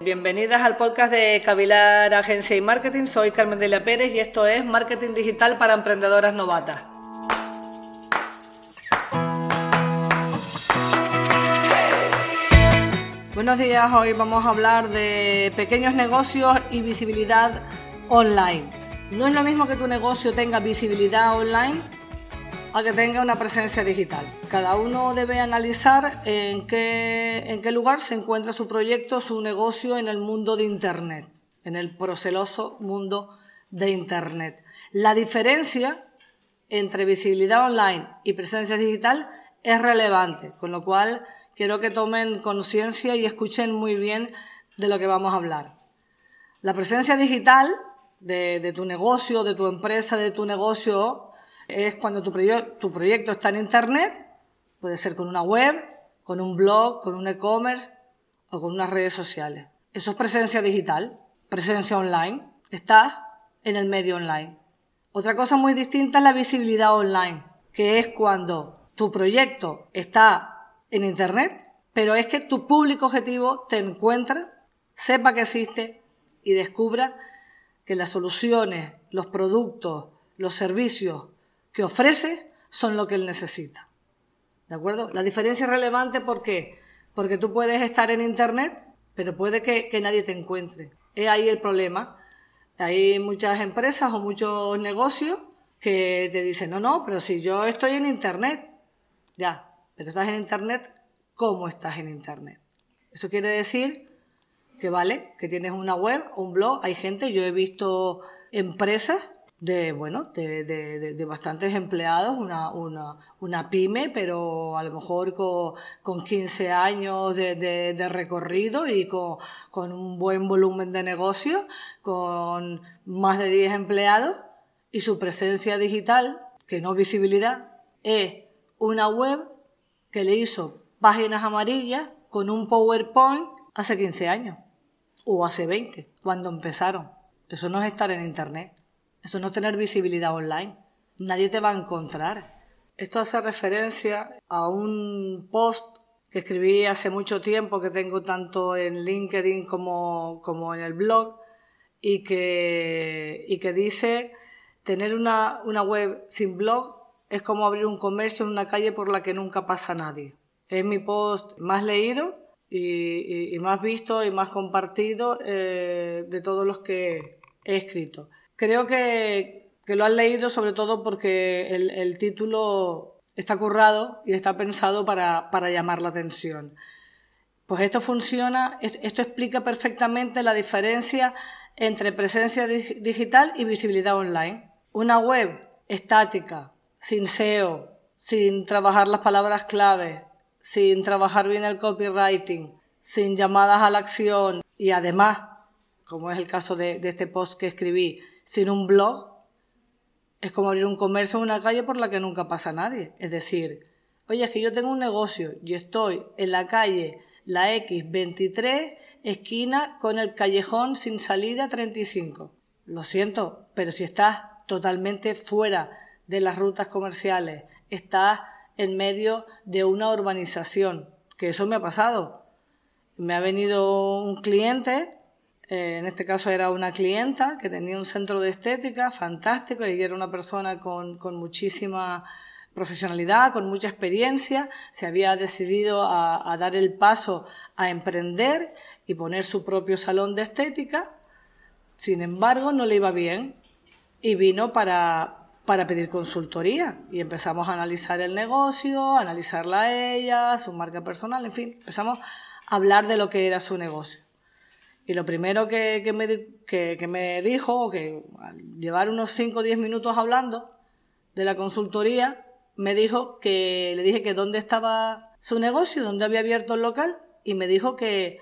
Bienvenidas al podcast de Cavilar Agencia y Marketing. Soy Carmen Delia Pérez y esto es Marketing Digital para Emprendedoras Novatas. Buenos días, hoy vamos a hablar de pequeños negocios y visibilidad online. No es lo mismo que tu negocio tenga visibilidad online a que tenga una presencia digital. Cada uno debe analizar en qué, en qué lugar se encuentra su proyecto, su negocio en el mundo de Internet, en el proceloso mundo de Internet. La diferencia entre visibilidad online y presencia digital es relevante, con lo cual quiero que tomen conciencia y escuchen muy bien de lo que vamos a hablar. La presencia digital de, de tu negocio, de tu empresa, de tu negocio, es cuando tu, tu proyecto está en Internet, puede ser con una web, con un blog, con un e-commerce o con unas redes sociales. Eso es presencia digital, presencia online. Estás en el medio online. Otra cosa muy distinta es la visibilidad online, que es cuando tu proyecto está en Internet, pero es que tu público objetivo te encuentra, sepa que existe y descubra que las soluciones, los productos, los servicios que ofrece son lo que él necesita. ¿De acuerdo? La diferencia es relevante ¿por qué? porque tú puedes estar en Internet, pero puede que, nadie te encuentre. Es ahí el problema. Hay muchas empresas o muchos negocios que te dicen, no, no, pero si yo estoy en Internet, ya, pero estás en Internet, ¿cómo estás en Internet? Eso quiere decir que vale, que tienes una web, un blog, hay gente, yo he visto empresas de, bueno, de, de, de bastantes empleados, una, una, una, pyme, pero a lo mejor con, con 15 años de, recorrido y con, con, un buen volumen de negocio, con más de 10 empleados y su presencia digital, que no visibilidad, es una web que le hizo páginas amarillas con un PowerPoint hace 15 años o hace 20, cuando empezaron. Eso no es estar en Internet. Eso no tener visibilidad online. Nadie te va a encontrar. Esto hace referencia a un post que escribí hace mucho tiempo, que tengo tanto en LinkedIn como, como en el blog, y que, y que dice, tener una, una web sin blog es como abrir un comercio en una calle por la que nunca pasa nadie. Es mi post más leído y, y, más visto y más compartido eh, de todos los que he escrito. Creo que, lo han leído sobre todo porque el, título está currado y está pensado para, llamar la atención. Pues esto funciona, esto explica perfectamente la diferencia entre presencia digital y visibilidad online. Una web estática, sin SEO, sin trabajar las palabras clave, sin trabajar bien el copywriting, sin llamadas a la acción y además, como es el caso de este post que escribí, sin un blog es como abrir un comercio en una calle por la que nunca pasa nadie. Es decir, oye, es que yo tengo un negocio y estoy en la calle la X23, esquina con el callejón sin salida 35. Lo siento, pero si estás totalmente fuera de las rutas comerciales, estás en medio de una urbanización, que eso me ha pasado. Me ha venido un cliente eh, en este caso era una clienta que tenía un centro de estética fantástico y era una persona con, muchísima profesionalidad, con mucha experiencia, se había decidido a, dar el paso a emprender y poner su propio salón de estética. Sin embargo, no le iba bien y vino para, para pedir consultoría y empezamos a analizar el negocio, a analizarla a ella, su marca personal, en fin, empezamos a hablar de lo que era su negocio. Y lo primero que, que, me, que, que me dijo, que al llevar unos 5 o 10 minutos hablando de la consultoría, me dijo que le dije que dónde estaba su negocio, dónde había abierto el local, y me dijo que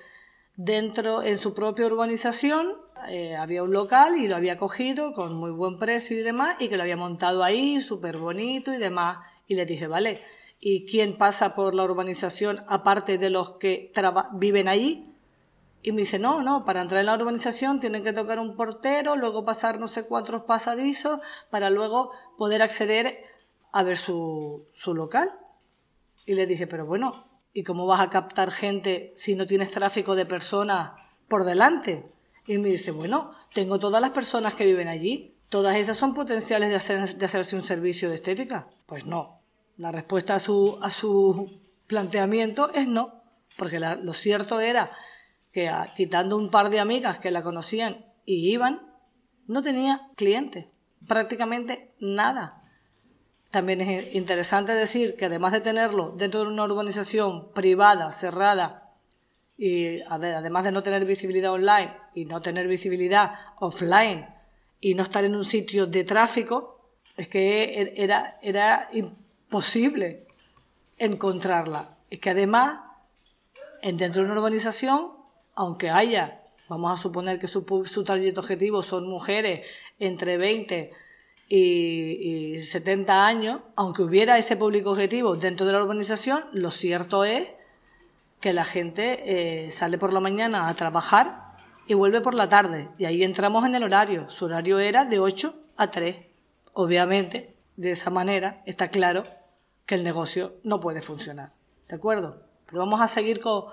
dentro, en su propia urbanización, eh, había un local y lo había cogido con muy buen precio y demás, y que lo había montado ahí, súper bonito y demás. Y le dije, vale, ¿y quién pasa por la urbanización aparte de los que viven allí? Y me dice, no, no, para entrar en la urbanización tienen que tocar un portero, luego pasar no sé cuántos pasadizos para luego poder acceder a ver su, su local. Y le dije, pero bueno, ¿y cómo vas a captar gente si no tienes tráfico de personas por delante. Y me dice, bueno, tengo todas las personas que viven allí, todas esas son potenciales de, hacer, de hacerse un servicio de estética. Pues no. La respuesta a su, a su planteamiento es no, porque lo cierto era que quitando un par de amigas que la conocían y iban, no tenía clientes, prácticamente nada. También es interesante decir que además de tenerlo dentro de una urbanización privada, cerrada, y además de no tener visibilidad online y no tener visibilidad offline y no estar en un sitio de tráfico, es que er, era, era imposible encontrarla. Es que además, dentro de una urbanización, aunque haya, vamos a suponer que su, su target objetivo son mujeres entre 20 y, 70 años, aunque hubiera ese público objetivo dentro de la urbanización, lo cierto es que la gente eh, sale por la mañana a trabajar y vuelve por la tarde. Y ahí entramos en el horario. Su horario era de 8 a 3. Obviamente, de esa manera está claro que el negocio no puede funcionar. ¿De acuerdo? Pero vamos a seguir con,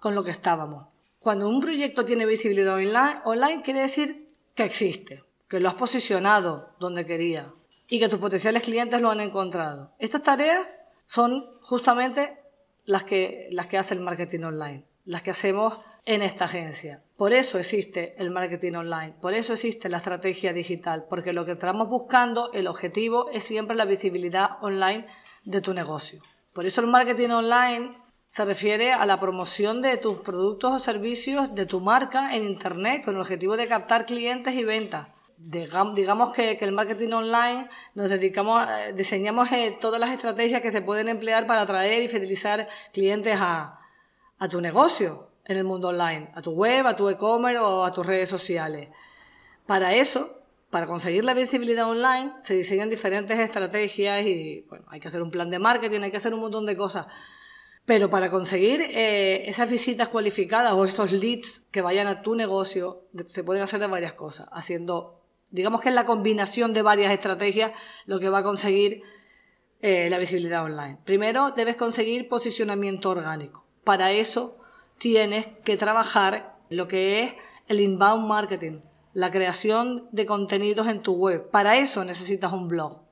con lo que estábamos. Cuando un proyecto tiene visibilidad online, online quiere decir que existe, que lo has posicionado donde quería y que tus potenciales clientes lo han encontrado. Estas tareas son justamente las que, las que hace el marketing online, las que hacemos en esta agencia. Por eso existe el marketing online, por eso existe la estrategia digital, porque lo que estamos buscando, el objetivo es siempre la visibilidad online de tu negocio. Por eso el marketing online se refiere a la promoción de tus productos o servicios de tu marca en Internet con el objetivo de captar clientes y ventas. Digamos que, el marketing online nos dedicamos, eh, diseñamos eh, todas las estrategias que se pueden emplear para atraer y fidelizar clientes a, a tu negocio en el mundo online, a tu web, a tu e-commerce o a tus redes sociales. Para eso, para conseguir la visibilidad online, se diseñan diferentes estrategias y bueno, hay que hacer un plan de marketing, hay que hacer un montón de cosas. Pero para conseguir eh, esas visitas cualificadas o esos leads que vayan a tu negocio, se pueden hacer de varias cosas, haciendo, digamos que es la combinación de varias estrategias lo que va a conseguir eh, la visibilidad online. Primero, debes conseguir posicionamiento orgánico. Para eso tienes que trabajar lo que es el inbound marketing, la creación de contenidos en tu web. Para eso necesitas un blog.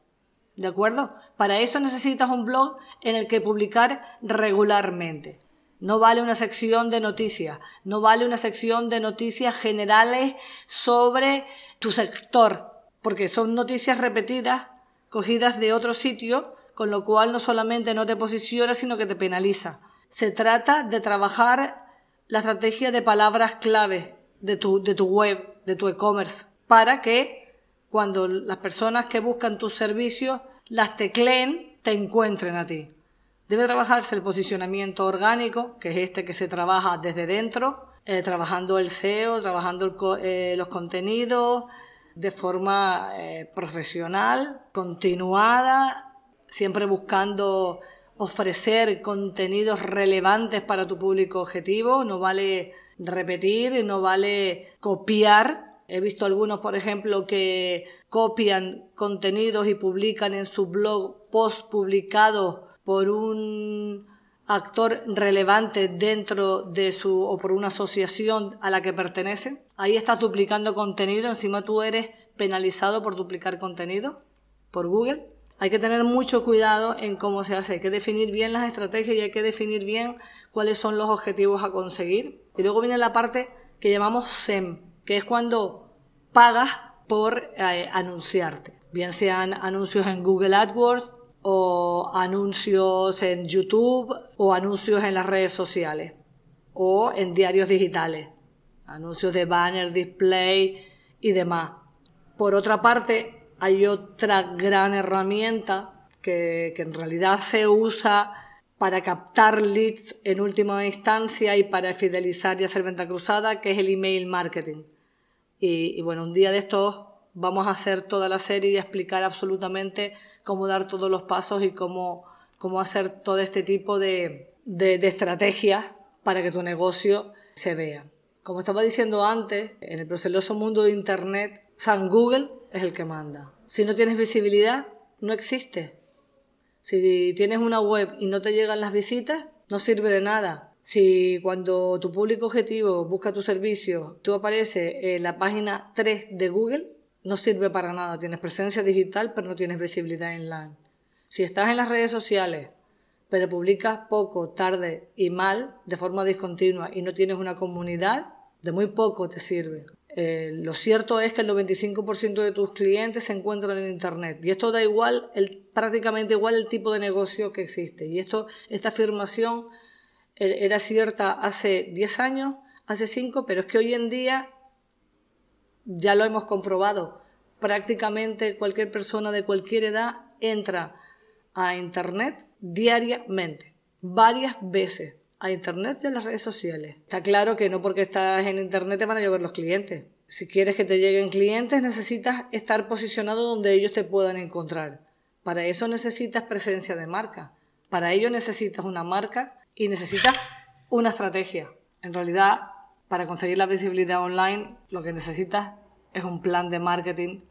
¿De acuerdo? Para eso necesitas un blog en el que publicar regularmente. No vale una sección de noticias, no vale una sección de noticias generales sobre tu sector, porque son noticias repetidas, cogidas de otro sitio, con lo cual no solamente no te posiciona, sino que te penaliza. Se trata de trabajar la estrategia de palabras clave de tu, de tu web, de tu e-commerce, para que cuando las personas que buscan tus servicios las tecleen, te encuentren a ti. Debe trabajarse el posicionamiento orgánico, que es este que se trabaja desde dentro, eh, trabajando el SEO, trabajando eh, los contenidos de forma eh, profesional, continuada, siempre buscando ofrecer contenidos relevantes para tu público objetivo. No vale repetir, no vale copiar He visto algunos, por ejemplo, que copian contenidos y publican en su blog post publicados por un actor relevante dentro de su o por una asociación a la que pertenece. Ahí estás duplicando contenido, encima tú eres penalizado por duplicar contenido por Google. Hay que tener mucho cuidado en cómo se hace, hay que definir bien las estrategias y hay que definir bien cuáles son los objetivos a conseguir. Y luego viene la parte que llamamos SEM, que es cuando pagas por eh, anunciarte, bien sean anuncios en Google AdWords o anuncios en YouTube o anuncios en las redes sociales o en diarios digitales, anuncios de banner, display y demás. Por otra parte, hay otra gran herramienta que, que en realidad se usa para captar leads en última instancia y para fidelizar y hacer venta cruzada, que es el email marketing. Y, bueno, un día de estos vamos a hacer toda la serie y explicar absolutamente cómo dar todos los pasos y cómo, cómo hacer todo este tipo de, de, de estrategias para que tu negocio se vea. Como estaba diciendo antes, en el proceloso mundo de Internet, San Google es el que manda. Si no tienes visibilidad, no existe. Si tienes una web y no te llegan las visitas, no sirve de nada. Si cuando tu público objetivo busca tu servicio, tú apareces en la página 3 de Google, no sirve para nada. Tienes presencia digital, pero no tienes visibilidad online. Si estás en las redes sociales, pero publicas poco, tarde y mal, de forma discontinua, y no tienes una comunidad, de muy poco te sirve. Eh, lo cierto es que el 95% de tus clientes se encuentran en Internet y esto da igual, el, prácticamente igual el tipo de negocio que existe. Y esto, esta afirmación era cierta hace 10 años, hace 5, pero es que hoy en día ya lo hemos comprobado. Prácticamente cualquier persona de cualquier edad entra a Internet diariamente, varias veces a Internet y a las redes sociales. Está claro que no porque estás en Internet te van a llegar los clientes. Si quieres que te lleguen clientes, necesitas estar posicionado donde ellos te puedan encontrar. Para eso necesitas presencia de marca. Para ello necesitas una marca y necesitas una estrategia. En realidad, para conseguir la visibilidad online, lo que necesitas es un plan de marketing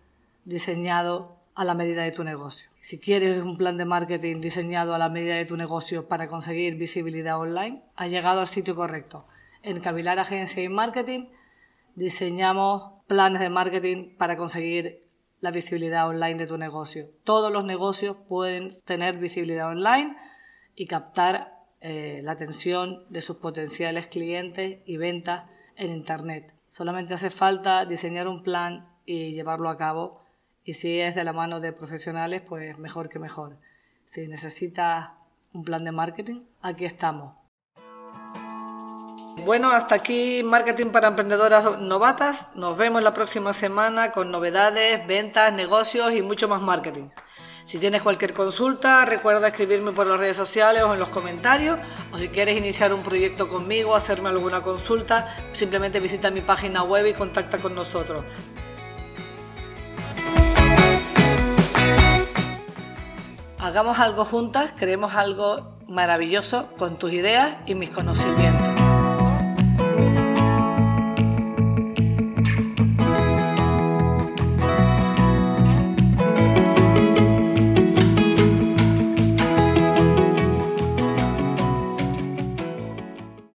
diseñado a la medida de tu negocio. Si quieres un plan de marketing diseñado a la medida de tu negocio para conseguir visibilidad online, has llegado al sitio correcto. En Cavilar Agencia y Marketing diseñamos planes de marketing para conseguir la visibilidad online de tu negocio. Todos los negocios pueden tener visibilidad online y captar eh, la atención de sus potenciales clientes y ventas en Internet. Solamente hace falta diseñar un plan y llevarlo a cabo y si es de la mano de profesionales, pues mejor que mejor. Si necesitas un plan de marketing, aquí estamos. Bueno, hasta aquí Marketing para Emprendedoras Novatas. Nos vemos la próxima semana con novedades, ventas, negocios y mucho más marketing. Si tienes cualquier consulta, recuerda escribirme por las redes sociales o en los comentarios. O si quieres iniciar un proyecto conmigo, hacerme alguna consulta, simplemente visita mi página web y contacta con nosotros. hagamos algo juntas, creemos algo maravilloso con tus ideas y mis conocimientos.